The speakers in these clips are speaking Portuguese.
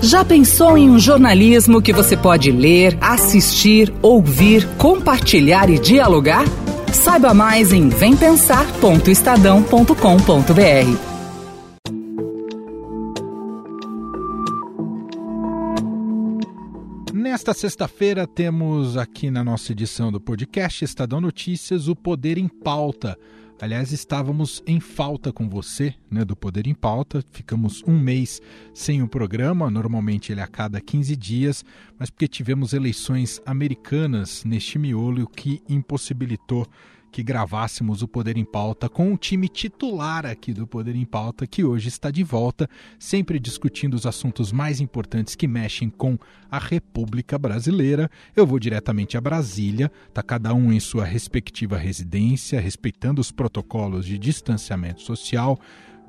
Já pensou em um jornalismo que você pode ler, assistir, ouvir, compartilhar e dialogar? Saiba mais em vempensar.estadão.com.br. Nesta sexta-feira temos aqui na nossa edição do podcast Estadão Notícias o Poder em Pauta Aliás, estávamos em falta com você, né, do Poder em Pauta. Ficamos um mês sem o programa, normalmente ele é a cada 15 dias, mas porque tivemos eleições americanas neste miolo, o que impossibilitou que gravássemos o Poder em Pauta com o time titular aqui do Poder em Pauta, que hoje está de volta, sempre discutindo os assuntos mais importantes que mexem com a República Brasileira. Eu vou diretamente a Brasília, tá cada um em sua respectiva residência, respeitando os protocolos de distanciamento social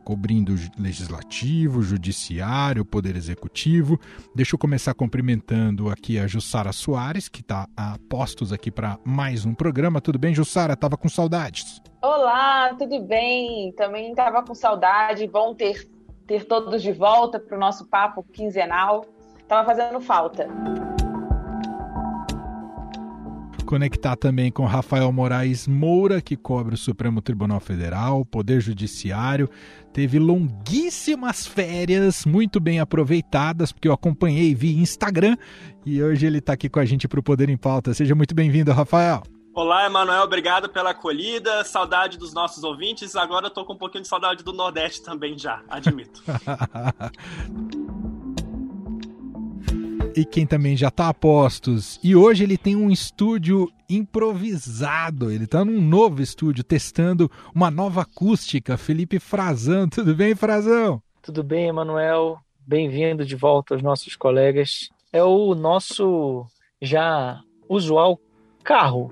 cobrindo legislativo, judiciário, poder executivo. Deixa eu começar cumprimentando aqui a Jussara Soares, que está a postos aqui para mais um programa. Tudo bem, Jussara? Tava com saudades. Olá, tudo bem? Também estava com saudade. Bom ter, ter todos de volta para o nosso papo quinzenal. Tava fazendo falta conectar também com Rafael Moraes Moura, que cobre o Supremo Tribunal Federal, Poder Judiciário. Teve longuíssimas férias, muito bem aproveitadas, porque eu acompanhei via Instagram e hoje ele está aqui com a gente para o Poder em Pauta. Seja muito bem-vindo, Rafael. Olá, Emanuel, obrigado pela acolhida, saudade dos nossos ouvintes. Agora eu tô com um pouquinho de saudade do Nordeste também já, admito. e quem também já está a postos. E hoje ele tem um estúdio improvisado. Ele está num novo estúdio testando uma nova acústica. Felipe Frazão, tudo bem, Frazão? Tudo bem, Emanuel. Bem-vindo de volta aos nossos colegas. É o nosso já usual carro.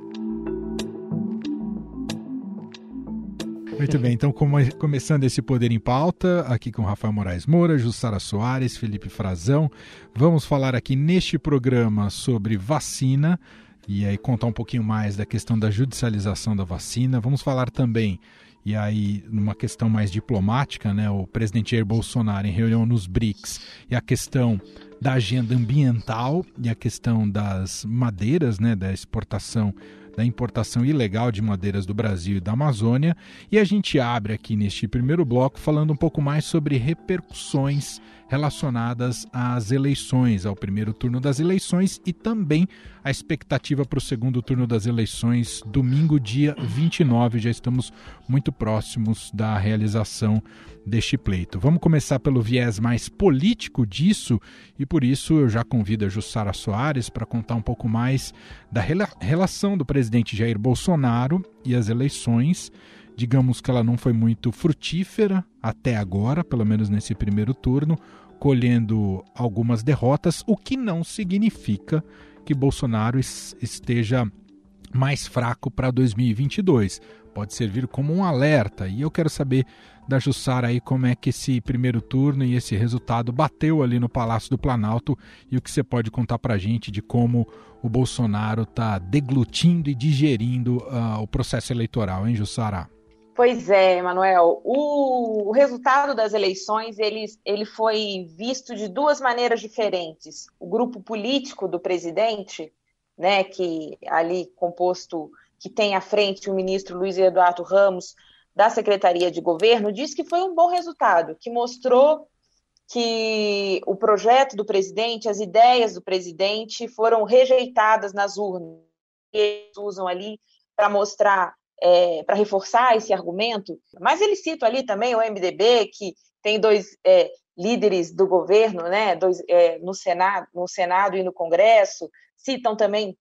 Muito bem, então começando esse Poder em Pauta, aqui com Rafael Moraes Moura, Jussara Soares, Felipe Frazão, vamos falar aqui neste programa sobre vacina e aí contar um pouquinho mais da questão da judicialização da vacina. Vamos falar também, e aí numa questão mais diplomática, né, o presidente Jair Bolsonaro em reunião nos BRICS e a questão da agenda ambiental e a questão das madeiras, né, da exportação da importação ilegal de madeiras do Brasil e da Amazônia, e a gente abre aqui neste primeiro bloco falando um pouco mais sobre repercussões relacionadas às eleições, ao primeiro turno das eleições e também a expectativa para o segundo turno das eleições, domingo, dia 29. Já estamos muito próximos da realização deste pleito. Vamos começar pelo viés mais político disso e por isso eu já convido a Jussara Soares para contar um pouco mais da rela relação do presidente Jair Bolsonaro e as eleições. Digamos que ela não foi muito frutífera até agora, pelo menos nesse primeiro turno, colhendo algumas derrotas, o que não significa que Bolsonaro esteja mais fraco para 2022. Pode servir como um alerta. E eu quero saber da Jussara aí como é que esse primeiro turno e esse resultado bateu ali no Palácio do Planalto e o que você pode contar para a gente de como o Bolsonaro está deglutindo e digerindo uh, o processo eleitoral, hein, Jussara? Pois é, Manuel. O, o, resultado das eleições ele, ele foi visto de duas maneiras diferentes. O grupo político do presidente, né, que ali composto, que tem à frente o ministro Luiz Eduardo Ramos da Secretaria de Governo, diz que foi um bom resultado, que mostrou que o projeto do presidente, as ideias do presidente foram rejeitadas nas urnas. Eles usam ali para mostrar é, para reforçar esse argumento, mas ele cita ali também o MDB, que tem dois é, líderes do governo, né, dois, é, no, Senado, no Senado e no Congresso, citam também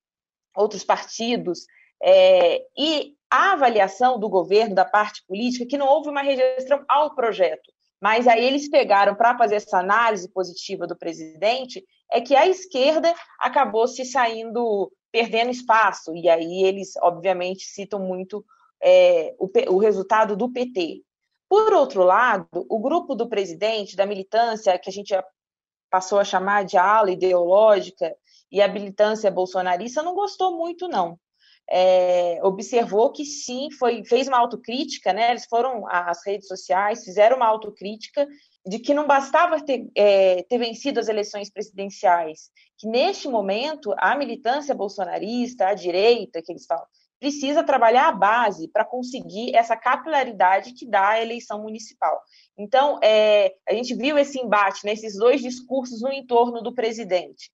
outros partidos, é, e a avaliação do governo, da parte política, que não houve uma rejeição ao projeto, mas aí eles pegaram para fazer essa análise positiva do presidente, é que a esquerda acabou se saindo perdendo espaço. E aí eles, obviamente, citam muito é, o, o resultado do PT. Por outro lado, o grupo do presidente, da militância, que a gente passou a chamar de ala ideológica, e a militância bolsonarista não gostou muito, não. É, observou que sim, foi, fez uma autocrítica, né? Eles foram às redes sociais, fizeram uma autocrítica de que não bastava ter, é, ter vencido as eleições presidenciais, que neste momento a militância bolsonarista, a direita, que eles falam, precisa trabalhar a base para conseguir essa capilaridade que dá a eleição municipal. Então, é, a gente viu esse embate né, dois discursos no entorno do presidente.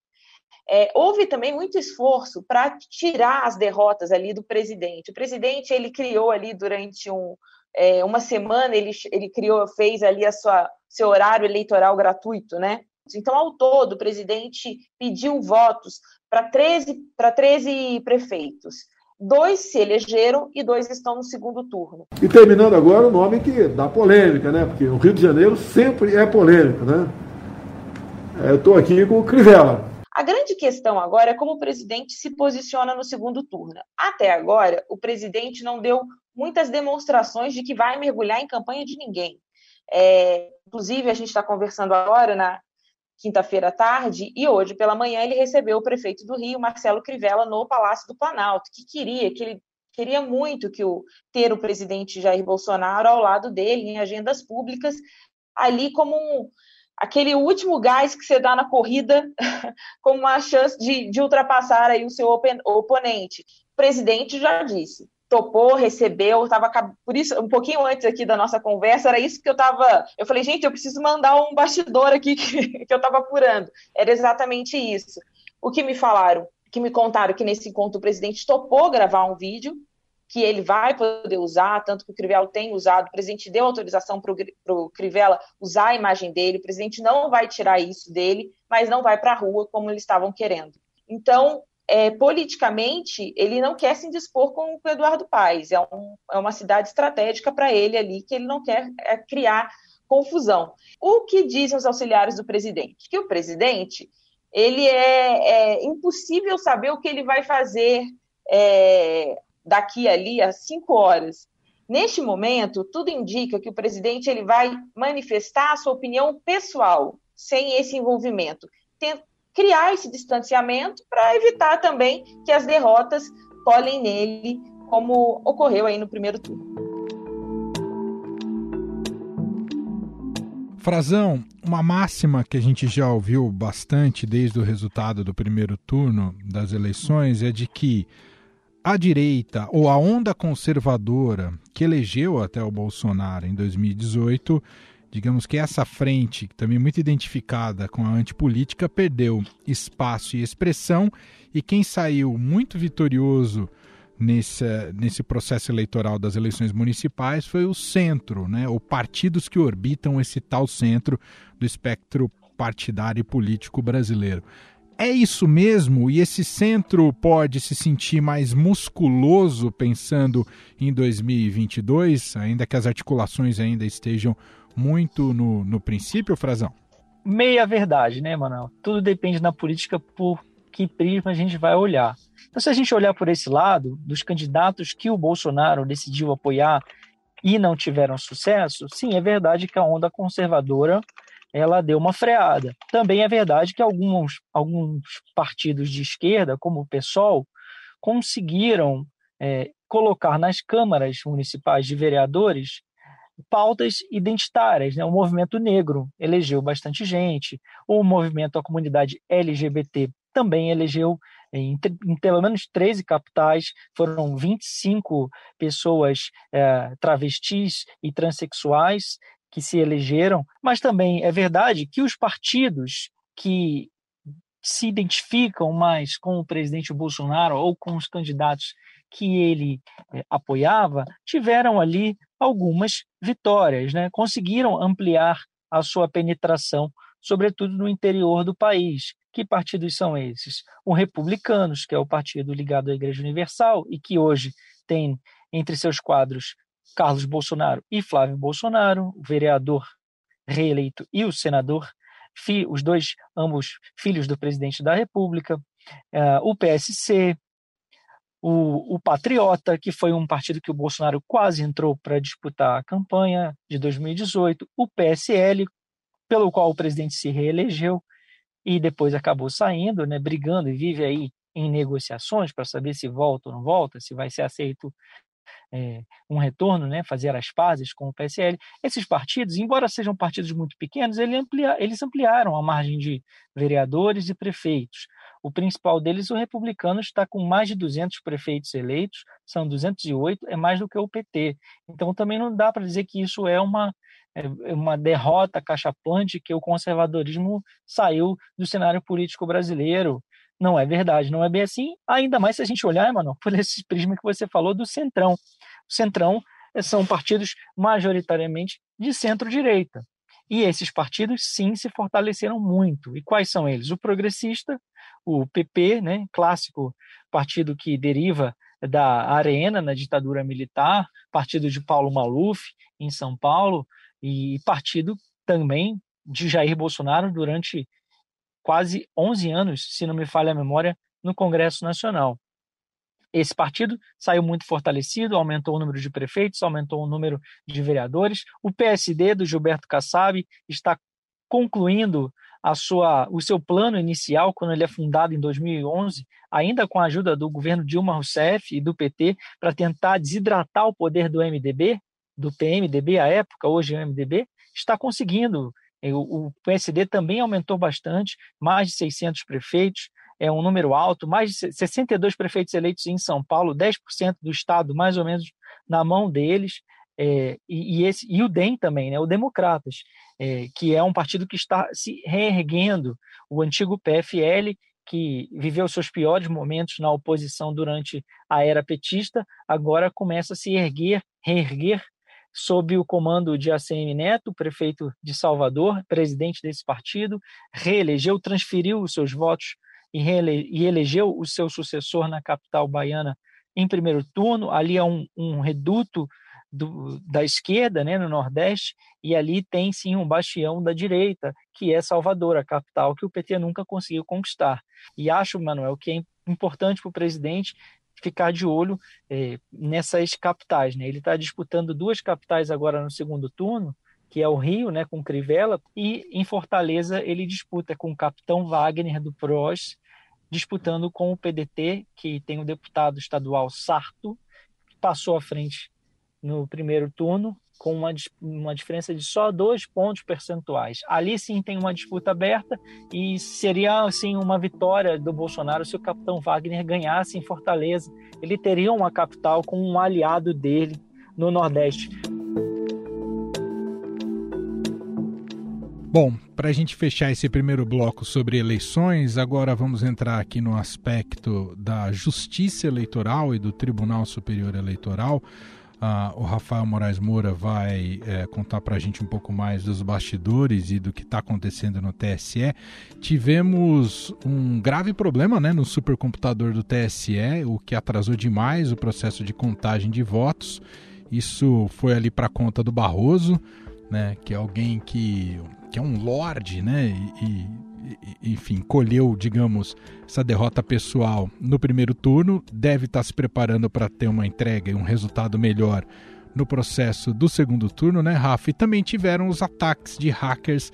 É, houve também muito esforço para tirar as derrotas ali do presidente. O presidente ele criou ali durante um, é, uma semana ele, ele criou, fez ali a sua seu horário eleitoral gratuito, né? Então, ao todo, o presidente pediu votos para 13, 13 prefeitos. Dois se elegeram e dois estão no segundo turno. E terminando agora o nome que dá polêmica, né? Porque o Rio de Janeiro sempre é polêmico, né? É, eu estou aqui com o Crivella. A grande questão agora é como o presidente se posiciona no segundo turno. Até agora, o presidente não deu muitas demonstrações de que vai mergulhar em campanha de ninguém. É, inclusive, a gente está conversando agora na quinta-feira à tarde e hoje pela manhã ele recebeu o prefeito do Rio, Marcelo Crivella, no Palácio do Planalto, que queria que ele queria muito que o ter o presidente Jair Bolsonaro ao lado dele em agendas públicas, ali como um, aquele último gás que você dá na corrida, como uma chance de, de ultrapassar aí o seu oponente. O presidente já disse, topou, recebeu, estava por isso um pouquinho antes aqui da nossa conversa era isso que eu estava, eu falei gente, eu preciso mandar um bastidor aqui que, que eu estava apurando. Era exatamente isso. O que me falaram, que me contaram que nesse encontro o presidente topou gravar um vídeo que ele vai poder usar, tanto que o Crivella tem usado, o presidente deu autorização para o Crivella usar a imagem dele, o presidente não vai tirar isso dele, mas não vai para a rua como eles estavam querendo. Então, é, politicamente, ele não quer se indispor com o Eduardo Paes. É, um, é uma cidade estratégica para ele ali, que ele não quer é, criar confusão. O que dizem os auxiliares do presidente? Que o presidente, ele é, é impossível saber o que ele vai fazer é, daqui ali a cinco horas. Neste momento, tudo indica que o presidente ele vai manifestar a sua opinião pessoal, sem esse envolvimento, criar esse distanciamento para evitar também que as derrotas colhem nele, como ocorreu aí no primeiro turno. Frazão, uma máxima que a gente já ouviu bastante desde o resultado do primeiro turno das eleições é de que a direita ou a onda conservadora que elegeu até o Bolsonaro em 2018 digamos que essa frente, também muito identificada com a antipolítica, perdeu espaço e expressão, e quem saiu muito vitorioso nesse, nesse processo eleitoral das eleições municipais foi o centro, né, ou partidos que orbitam esse tal centro do espectro partidário e político brasileiro. É isso mesmo? E esse centro pode se sentir mais musculoso pensando em 2022, ainda que as articulações ainda estejam muito no, no princípio, Frazão? Meia verdade, né, Manuel? Tudo depende na política por que prisma a gente vai olhar. Então, se a gente olhar por esse lado, dos candidatos que o Bolsonaro decidiu apoiar e não tiveram sucesso, sim, é verdade que a onda conservadora ela deu uma freada. Também é verdade que alguns, alguns partidos de esquerda, como o PSOL, conseguiram é, colocar nas câmaras municipais de vereadores pautas identitárias. Né? O movimento negro elegeu bastante gente, o movimento da comunidade LGBT também elegeu em, em, pelo menos 13 capitais, foram 25 pessoas é, travestis e transexuais que se elegeram, mas também é verdade que os partidos que se identificam mais com o presidente Bolsonaro ou com os candidatos que ele é, apoiava tiveram ali algumas vitórias, né? conseguiram ampliar a sua penetração, sobretudo no interior do país. Que partidos são esses? O Republicanos, que é o partido ligado à Igreja Universal e que hoje tem entre seus quadros Carlos Bolsonaro e Flávio Bolsonaro, o vereador reeleito e o senador, os dois, ambos filhos do presidente da República, uh, o PSC, o, o Patriota, que foi um partido que o Bolsonaro quase entrou para disputar a campanha de 2018, o PSL, pelo qual o presidente se reelegeu e depois acabou saindo, né, brigando e vive aí em negociações para saber se volta ou não volta, se vai ser aceito é, um retorno, né, fazer as pazes com o PSL. Esses partidos, embora sejam partidos muito pequenos, eles, amplia, eles ampliaram a margem de vereadores e prefeitos. O principal deles, o republicano, está com mais de 200 prefeitos eleitos, são 208, é mais do que o PT. Então também não dá para dizer que isso é uma, é, é uma derrota cachapante, que o conservadorismo saiu do cenário político brasileiro. Não é verdade, não é bem assim, ainda mais se a gente olhar, mano, por esse prisma que você falou do Centrão. O Centrão eh, são partidos majoritariamente de centro-direita. E esses partidos, sim, se fortaleceram muito. E quais são eles? O progressista, o PP, né, clássico partido que deriva da Arena, na ditadura militar, partido de Paulo Maluf, em São Paulo, e partido também de Jair Bolsonaro durante quase 11 anos, se não me falha a memória, no Congresso Nacional. Esse partido saiu muito fortalecido, aumentou o número de prefeitos, aumentou o número de vereadores. O PSD do Gilberto Kassab está concluindo a sua, o seu plano inicial quando ele é fundado em 2011, ainda com a ajuda do governo Dilma Rousseff e do PT, para tentar desidratar o poder do MDB, do PMDB à época, hoje é o MDB, está conseguindo. O PSD também aumentou bastante, mais de 600 prefeitos, é um número alto, mais de 62 prefeitos eleitos em São Paulo, 10% do estado mais ou menos na mão deles, é, e, e, esse, e o DEM também, né, o Democratas, é, que é um partido que está se reerguendo, o antigo PFL, que viveu seus piores momentos na oposição durante a era petista, agora começa a se erguer, reerguer sob o comando de ACM Neto, prefeito de Salvador, presidente desse partido, reelegeu, transferiu os seus votos e, reele, e elegeu o seu sucessor na capital baiana em primeiro turno. Ali é um, um reduto do, da esquerda, né, no Nordeste, e ali tem sim um bastião da direita, que é Salvador, a capital que o PT nunca conseguiu conquistar. E acho, Manuel, que é importante para o presidente ficar de olho é, nessas capitais. Né? Ele está disputando duas capitais agora no segundo turno, que é o Rio, né, com Crivella, e em Fortaleza ele disputa com o capitão Wagner do PROS, disputando com o PDT, que tem o deputado estadual Sarto, que passou à frente no primeiro turno, com uma, uma diferença de só dois pontos percentuais. Ali sim tem uma disputa aberta e seria assim uma vitória do Bolsonaro se o capitão Wagner ganhasse em Fortaleza. Ele teria uma capital com um aliado dele no Nordeste. Bom, para a gente fechar esse primeiro bloco sobre eleições, agora vamos entrar aqui no aspecto da justiça eleitoral e do Tribunal Superior Eleitoral. Uh, o Rafael Moraes Moura vai é, contar para a gente um pouco mais dos bastidores e do que está acontecendo no TSE. Tivemos um grave problema né, no supercomputador do TSE, o que atrasou demais o processo de contagem de votos. Isso foi ali para conta do Barroso, né, que é alguém que que é um lord, né? E, e, enfim, colheu, digamos, essa derrota pessoal no primeiro turno, deve estar se preparando para ter uma entrega e um resultado melhor no processo do segundo turno, né, Rafa? E também tiveram os ataques de hackers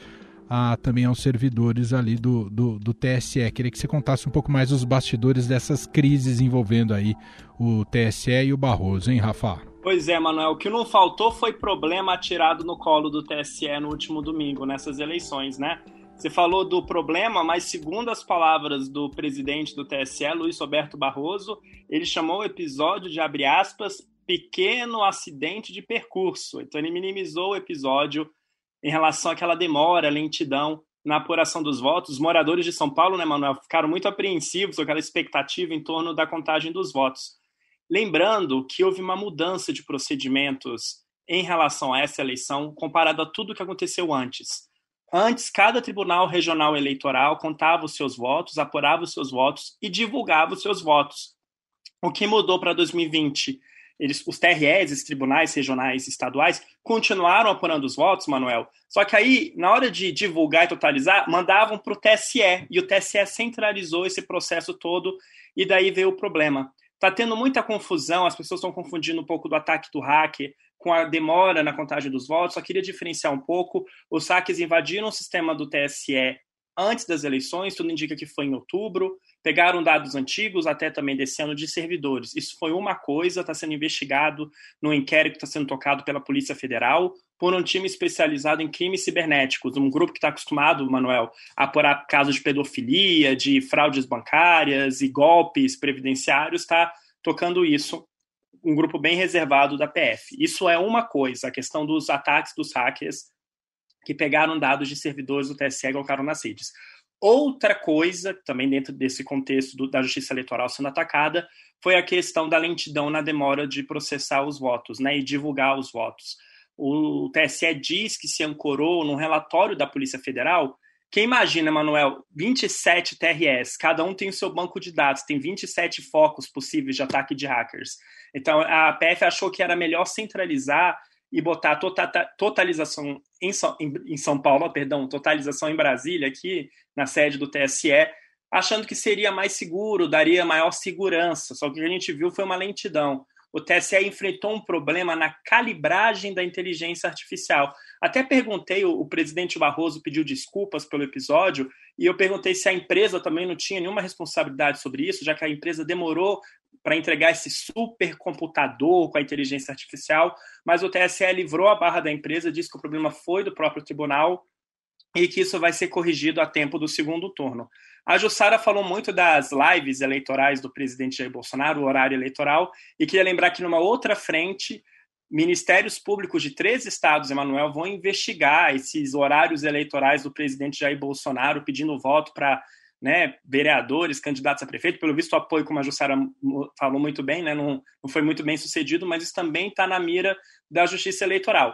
a, também aos servidores ali do, do, do, TSE. Queria que você contasse um pouco mais os bastidores dessas crises envolvendo aí o TSE e o Barroso, hein, Rafa? Pois é, Manuel. O que não faltou foi problema atirado no colo do TSE no último domingo, nessas eleições, né? Você falou do problema, mas segundo as palavras do presidente do TSE, Luiz Roberto Barroso, ele chamou o episódio de, abre aspas, pequeno acidente de percurso. Então ele minimizou o episódio em relação àquela demora, lentidão na apuração dos votos. Os moradores de São Paulo, né, Manuel, ficaram muito apreensivos com aquela expectativa em torno da contagem dos votos. Lembrando que houve uma mudança de procedimentos em relação a essa eleição comparado a tudo que aconteceu antes. Antes, cada tribunal regional eleitoral contava os seus votos, apurava os seus votos e divulgava os seus votos. O que mudou para 2020? Eles, os TREs, os tribunais regionais e estaduais, continuaram apurando os votos, Manuel. Só que aí, na hora de divulgar e totalizar, mandavam para o TSE. E o TSE centralizou esse processo todo, e daí veio o problema. Está tendo muita confusão, as pessoas estão confundindo um pouco do ataque do hacker com a demora na contagem dos votos. Só queria diferenciar um pouco. Os hackers invadiram o sistema do TSE antes das eleições, tudo indica que foi em outubro. Pegaram dados antigos, até também desse ano, de servidores. Isso foi uma coisa, está sendo investigado no inquérito que está sendo tocado pela Polícia Federal por um time especializado em crimes cibernéticos, um grupo que está acostumado, Manuel, a apurar casos de pedofilia, de fraudes bancárias e golpes previdenciários, está tocando isso um grupo bem reservado da PF. Isso é uma coisa, a questão dos ataques dos hackers que pegaram dados de servidores do TSE e colocaram nas redes. Outra coisa, também dentro desse contexto do, da justiça eleitoral sendo atacada, foi a questão da lentidão na demora de processar os votos né, e divulgar os votos. O TSE diz que se ancorou num relatório da Polícia Federal quem imagina, Manuel, 27 TRS, cada um tem o seu banco de dados, tem 27 focos possíveis de ataque de hackers. Então, a PF achou que era melhor centralizar e botar tota-, totalização em São, em São Paulo, perdão, totalização em Brasília, aqui na sede do TSE, achando que seria mais seguro, daria maior segurança. Só que o que a gente viu foi uma lentidão o TSE enfrentou um problema na calibragem da inteligência artificial. Até perguntei, o, presidente Barroso pediu desculpas pelo episódio, e eu perguntei se a empresa também não tinha nenhuma responsabilidade sobre isso, já que a empresa demorou para entregar esse supercomputador com a inteligência artificial, mas o TSE livrou a barra da empresa, disse que o problema foi do próprio tribunal e que isso vai ser corrigido a tempo do segundo turno. A Jussara falou muito das lives eleitorais do presidente Jair Bolsonaro, o horário eleitoral, e queria lembrar que numa outra frente, ministérios públicos de três estados, Emanuel, vão investigar esses horários eleitorais do presidente Jair Bolsonaro, pedindo voto para né, vereadores, candidatos a prefeito. Pelo visto, o apoio, como a Jussara falou muito bem, né, não, não foi muito bem sucedido, mas isso também está na mira da justiça eleitoral.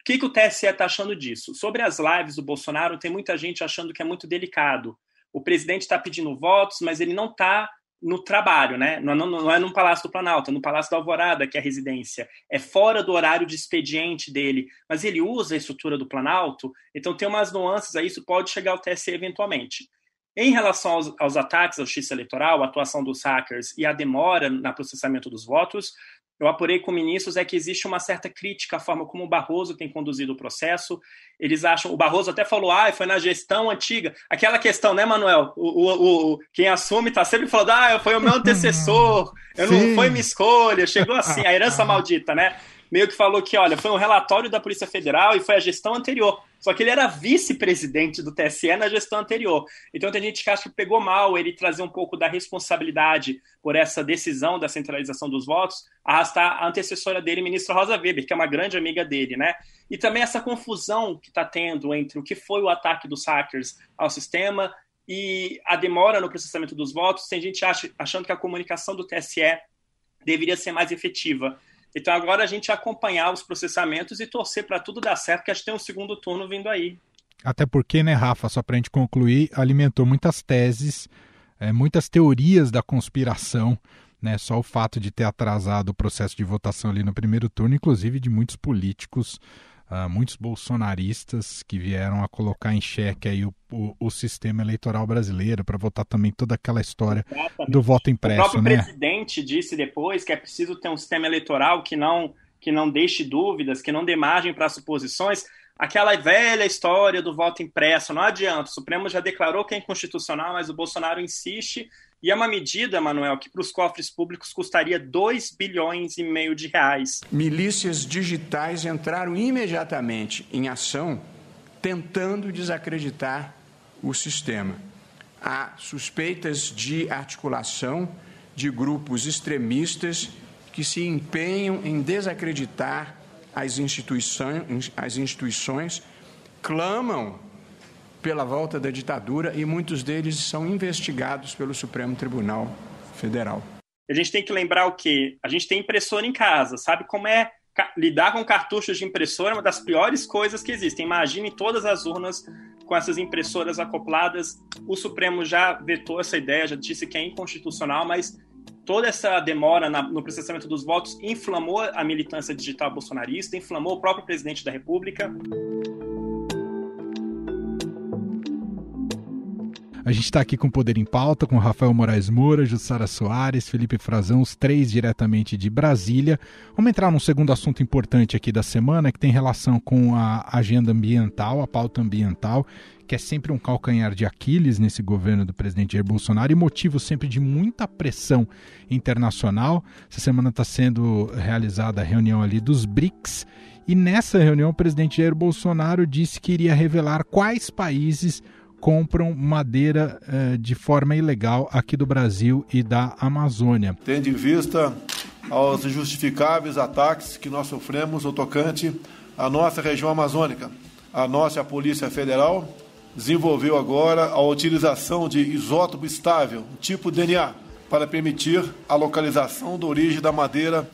O que, que o TSE está achando disso? Sobre as lives do Bolsonaro, tem muita gente achando que é muito delicado o presidente está pedindo votos, mas ele não está no trabalho, né? Não, não, não, é no Palácio do Planalto, é no Palácio da Alvorada, que é a residência. É fora do horário de expediente dele, mas ele usa a estrutura do Planalto, então tem umas nuances aí, isso pode chegar ao TSE eventualmente. Em relação aos, aos ataques à justiça eleitoral, a atuação dos hackers e a demora no processamento dos votos, eu apurei com ministros é que existe uma certa crítica à forma como o Barroso tem conduzido o processo. Eles acham, o Barroso até falou, ah, foi na gestão antiga. Aquela questão, né, Manuel? O, o, o quem assume está sempre falando, ah, foi o meu antecessor, eu não foi minha escolha, chegou assim, a herança maldita, né? Meio que falou que, olha, foi um relatório da Polícia Federal e foi a gestão anterior. Só que ele era vice-presidente do TSE na gestão anterior. Então tem gente que acha que pegou mal ele trazer um pouco da responsabilidade por essa decisão da centralização dos votos, arrastar a antecessora dele, ministra Rosa Weber, que é uma grande amiga dele, né? E também essa confusão que está tendo entre o que foi o ataque dos hackers ao sistema e a demora no processamento dos votos. Tem gente achando que a comunicação do TSE deveria ser mais efetiva. Então agora a gente acompanhar os processamentos e torcer para tudo dar certo, que a gente tem um segundo turno vindo aí. Até porque, né, Rafa, só para a gente concluir, alimentou muitas teses, é, muitas teorias da conspiração, né? Só o fato de ter atrasado o processo de votação ali no primeiro turno, inclusive de muitos políticos uh, muitos bolsonaristas que vieram a colocar em xeque aí o, o, o sistema eleitoral brasileiro para votar também toda aquela história Exatamente. do voto impresso. O próprio né? presidente disse depois que é preciso ter um sistema eleitoral que não, que não deixe dúvidas, que não dê margem para suposições. Aquela velha história do voto impresso, não adianta. O Supremo já declarou que é inconstitucional, mas o Bolsonaro insiste e é uma medida, Manuel, que para os cofres públicos custaria 2 bilhões e meio de reais. Milícias digitais entraram imediatamente em ação tentando desacreditar o sistema. Há suspeitas de articulação de grupos extremistas que se empenham em desacreditar as instituições, as instituições clamam pela volta da ditadura e muitos deles são investigados pelo Supremo Tribunal Federal. A gente tem que lembrar o quê? A gente tem impressora em casa, sabe como é lidar com cartuchos de impressora é uma das piores coisas que existem. Imagine todas as urnas com essas impressoras acopladas. O Supremo já vetou essa ideia, já disse que é inconstitucional, mas toda essa demora na, no processamento dos votos inflamou a militância digital bolsonarista, inflamou o próprio presidente da República. A gente está aqui com Poder em Pauta, com Rafael Moraes Moura, Jussara Soares, Felipe Frazão, os três diretamente de Brasília. Vamos entrar num segundo assunto importante aqui da semana, que tem relação com a agenda ambiental, a pauta ambiental, que é sempre um calcanhar de Aquiles nesse governo do presidente Jair Bolsonaro e motivo sempre de muita pressão internacional. Essa semana está sendo realizada a reunião ali dos BRICS e nessa reunião o presidente Jair Bolsonaro disse que iria revelar quais países compram madeira eh, de forma ilegal aqui do Brasil e da Amazônia. Tendo em vista aos injustificáveis ataques que nós sofremos no tocante à nossa região amazônica, a nossa Polícia Federal desenvolveu agora a utilização de isótopo estável, tipo DNA, para permitir a localização da origem da madeira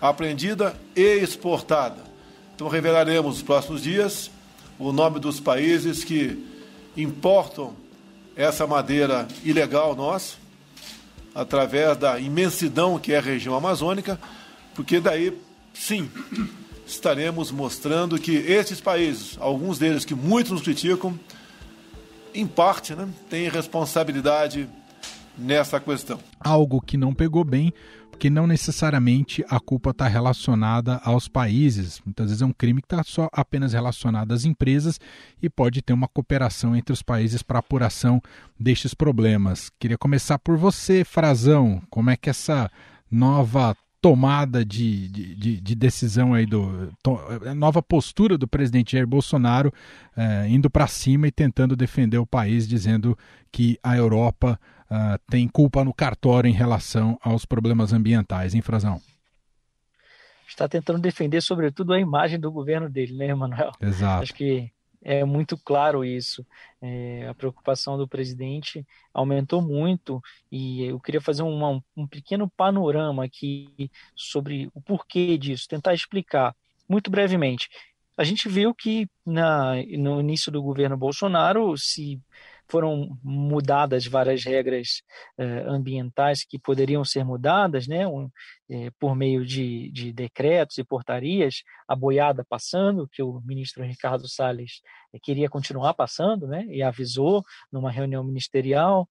apreendida e exportada. Então revelaremos nos próximos dias o nome dos países que importam essa madeira ilegal nossa, através da imensidão que é a região amazônica, porque daí, sim, estaremos mostrando que esses países, alguns deles que muitos nos criticam, em parte, né, têm responsabilidade nessa questão. Algo que não pegou bem porque não necessariamente a culpa está relacionada aos países. Muitas vezes é um crime que está só apenas relacionado às empresas e pode ter uma cooperação entre os países para apuração destes problemas. Queria começar por você, Frazão. Como é que essa nova tomada de, de, de, decisão aí do to, nova postura do presidente Jair Bolsonaro eh, indo para cima e tentando defender o país, dizendo que a Europa uh, tem culpa no cartório em relação aos problemas ambientais, hein, Frazão? Está tentando defender, sobretudo, a imagem do governo dele, né, Emanuel? Exato. Acho que é muito claro isso. É, a preocupação do presidente aumentou muito e eu queria fazer uma, um pequeno panorama aqui sobre o porquê disso, tentar explicar muito brevemente. A gente viu que na, no início do governo Bolsonaro se foram mudadas várias regras eh, ambientais que poderiam ser mudadas, né, um, eh, por meio de, de, decretos e portarias, a boiada passando, que o ministro Ricardo Salles eh, queria continuar passando, né, e avisou numa reunião ministerial,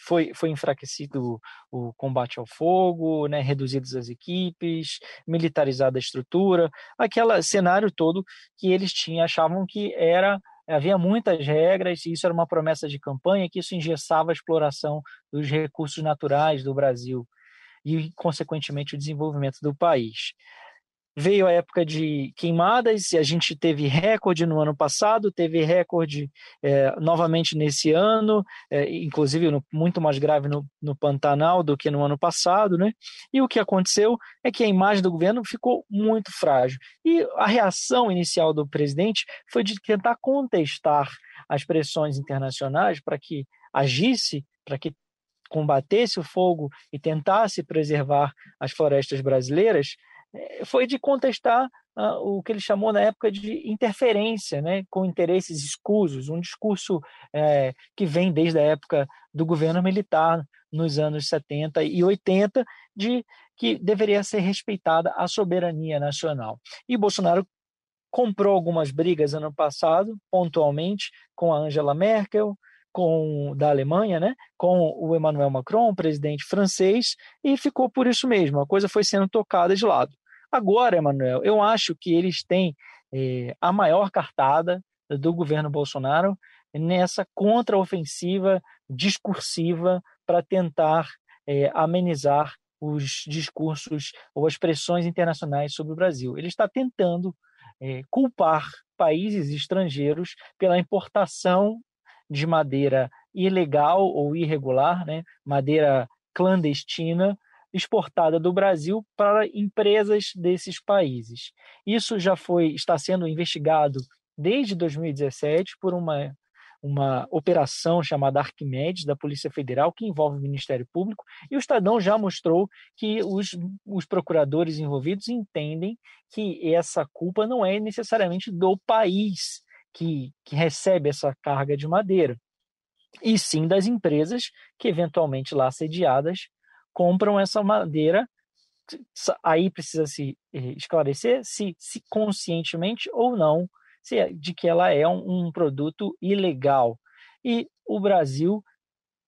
foi, foi enfraquecido o combate ao fogo, né, reduzidas as equipes, militarizada a estrutura, aquele cenário todo que eles tinham, achavam que era havia muitas regras, e isso era uma promessa de campanha, que isso engessava a exploração dos recursos naturais do Brasil e, consequentemente, o desenvolvimento do país. Veio a época de queimadas, e a gente teve recorde no ano passado, teve recorde é, novamente nesse ano, é, inclusive no, muito mais grave no, no, Pantanal do que no ano passado, né? E o que aconteceu é que a imagem do governo ficou muito frágil. E a reação inicial do presidente foi de tentar contestar as pressões internacionais para que agisse, para que combatesse o fogo e tentasse preservar as florestas brasileiras, foi de contestar uh, o que ele chamou na época de interferência né, com interesses escusos, um discurso é, que vem desde a época do governo militar nos anos 70 e 80, de que deveria ser respeitada a soberania nacional. E Bolsonaro comprou algumas brigas ano passado, pontualmente, com a Angela Merkel, com da Alemanha, né, com o Emmanuel Macron, presidente francês, e ficou por isso mesmo. A coisa foi sendo tocada de lado. Agora, Emanuel, eu acho que eles têm eh, a maior cartada do governo Bolsonaro nessa contraofensiva discursiva para tentar eh, amenizar os discursos ou as pressões internacionais sobre o Brasil. Ele está tentando eh, culpar países estrangeiros pela importação de madeira ilegal ou irregular, né, madeira clandestina, exportada do Brasil para empresas desses países. Isso já foi está sendo investigado desde 2017 por uma uma operação chamada Arquimedes da Polícia Federal que envolve o Ministério Público e o Estadão já mostrou que os, os procuradores envolvidos entendem que essa culpa não é necessariamente do país que, que recebe essa carga de madeira, e sim das empresas que eventualmente lá sediadas compram essa madeira. Aí precisa se eh, esclarecer se, se conscientemente ou não se é, de que ela é um, um produto ilegal. E o Brasil,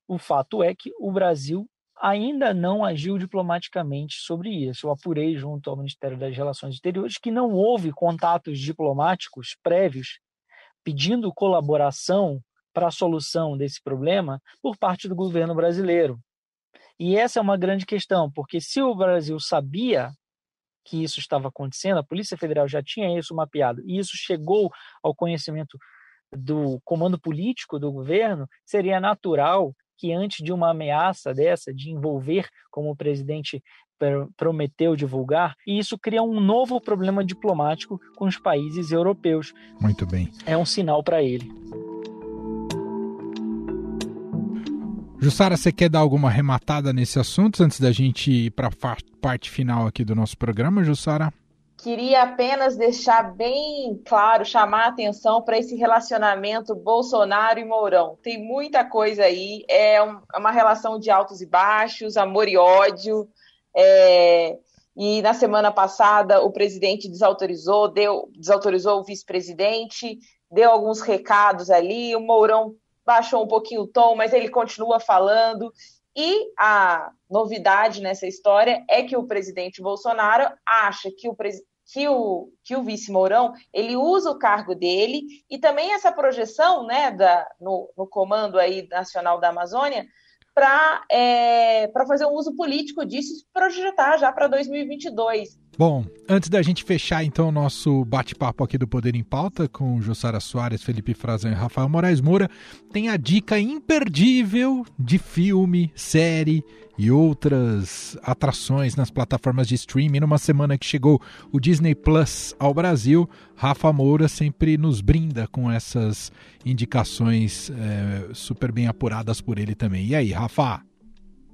o fato é que o Brasil ainda não agiu diplomaticamente sobre isso. Eu apurei junto ao Ministério das Relações Exteriores que não houve contatos diplomáticos prévios pedindo colaboração para a solução desse problema por parte do governo brasileiro. E essa é uma grande questão, porque se o Brasil sabia que isso estava acontecendo, a Polícia Federal já tinha isso mapeado, e isso chegou ao conhecimento do comando político do governo, seria natural que antes de uma ameaça dessa, de envolver, como o presidente prometeu divulgar, e isso cria um novo problema diplomático com os países europeus. Muito bem. É um sinal para ele. Jussara, você quer dar alguma arrematada nesse assunto antes da gente ir para a parte final aqui do nosso programa, Jussara? Queria apenas deixar bem claro, chamar a atenção para esse relacionamento Bolsonaro e Mourão. Tem muita coisa aí, é, é uma relação de altos e baixos, amor e ódio. É, e na semana passada o presidente desautorizou, deu, desautorizou o vice-presidente, deu alguns recados ali, o Mourão baixou um pouquinho o tom, mas ele continua falando. E a novidade nessa história é que o presidente Bolsonaro acha que o, que o, que o vice Mourão ele usa o cargo dele e também essa projeção né, da, no, no comando aí nacional da Amazônia para é, fazer um uso político disso e projetar já para 2022. Bom, antes da gente fechar então o nosso bate-papo aqui do Poder em Pauta com Jussara Soares, Felipe Frazão e Rafael Moraes Moura, tem a dica imperdível de filme, série e outras atrações nas plataformas de streaming. Numa semana que chegou o Disney Plus ao Brasil, Rafa Moura sempre nos brinda com essas indicações é, super bem apuradas por ele também. E aí, Rafa?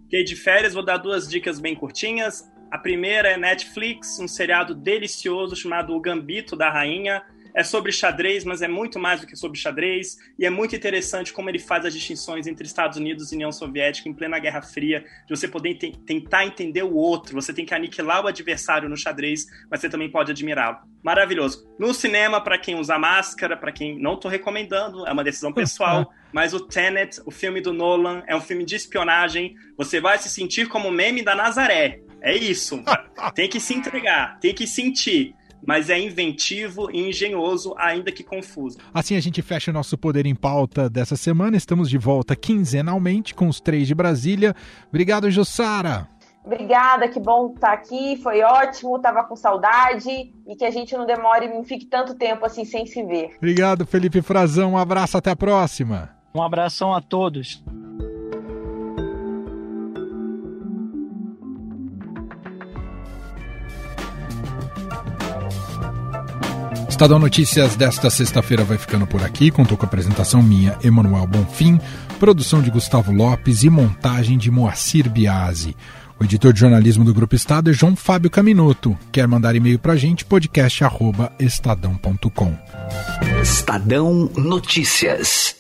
Fiquei de férias, vou dar duas dicas bem curtinhas. A primeira é Netflix, um seriado delicioso chamado O Gambito da Rainha. É sobre xadrez, mas é muito mais do que sobre xadrez. E é muito interessante como ele faz as distinções entre Estados Unidos e União Soviética em plena Guerra Fria, de você poder tentar entender o outro. Você tem que aniquilar o adversário no xadrez, mas você também pode admirá-lo. Maravilhoso. No cinema, para quem usa máscara, para quem não estou recomendando, é uma decisão pessoal. mas o Tenet, o filme do Nolan, é um filme de espionagem. Você vai se sentir como o meme da Nazaré. É isso. tem que se entregar, tem que sentir. Mas é inventivo e engenhoso, ainda que confuso. Assim a gente fecha o nosso Poder em Pauta dessa semana. Estamos de volta quinzenalmente com os três de Brasília. Obrigado, Jussara. Obrigada, que bom estar aqui, foi ótimo, tava com saudade e que a gente não demore, não fique tanto tempo assim sem se ver. Obrigado, Felipe Frazão, um abraço, até a próxima. Um abração a todos. Estadão Notícias desta sexta-feira vai ficando por aqui. Contou com a apresentação minha, Emanuel Bonfim, produção de Gustavo Lopes e montagem de Moacir Biasi. O editor de jornalismo do Grupo Estado é João Fábio Caminuto. Quer mandar e-mail para a gente? podcast@estadão.com. Estadão Notícias.